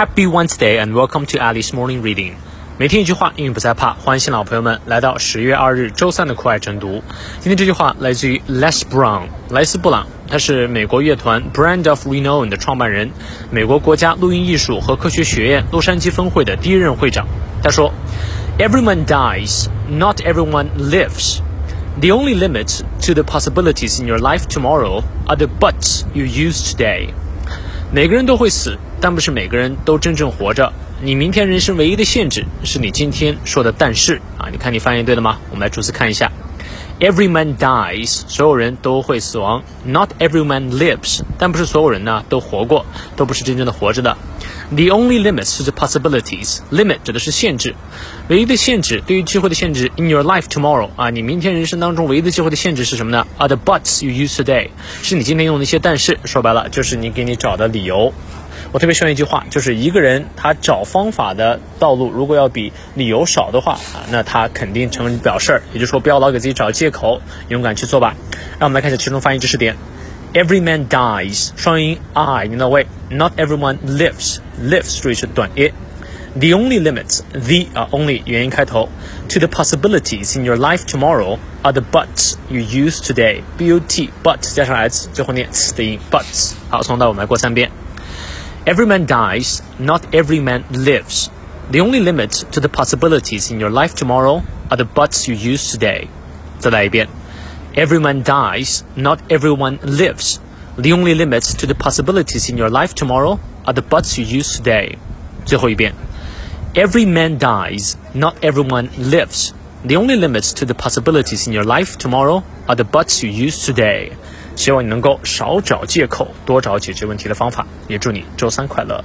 Happy Wednesday and welcome to Alice Morning Reading。每天一句话，英语不再怕。欢迎新老朋友们来到十月二日周三的酷爱晨读。今天这句话来自于 Les Brown，莱斯布朗，他是美国乐团 Brand of Renown 的创办人，美国国家录音艺术和科学学院洛杉矶分会的第一任会长。他说：“Everyone dies, not everyone lives. The only limit to the possibilities in your life tomorrow are the buts you use today.” 每个人都会死， 但不是每个人都真正活着。你明天人生唯一的限制是你今天说的“但是”啊！你看你翻译对了吗？我们来逐字看一下。Every man dies，所有人都会死亡。Not every man lives，但不是所有人呢都活过，都不是真正的活着的。The only limits to the possibilities. Limit 指的是限制，唯一的限制对于机会的限制。In your life tomorrow 啊，你明天人生当中唯一的机会的限制是什么呢？Are the buts you use today？是你今天用的一些但是，说白了就是你给你找的理由。我特别喜欢一句话，就是一个人他找方法的道路，如果要比理由少的话啊，那他肯定成不了事儿。也就是说，不要老给自己找借口，勇敢去做吧。让我们来看一下其中发音知识点。Every man dies，双音 i 念到位。Not everyone lives，lives 注意是短音。The only limits，the 啊 only 元音开头，to the possibilities in your life tomorrow are the buts you use today。b u t but 加上 s 最后念 s 的音 buts。好，从头到尾我们来过三遍。Every man dies, not every man lives. The only limit to the possibilities in your life tomorrow are the buts you use today. 再来一遍。Every man dies, not everyone lives. The only limits to the possibilities in your life tomorrow are the buts you use today. 最后一遍。Every man dies, not everyone lives. The only limits to the possibilities in your life tomorrow are the buts you use today. 希望你能够少找借口，多找解决问题的方法。也祝你周三快乐。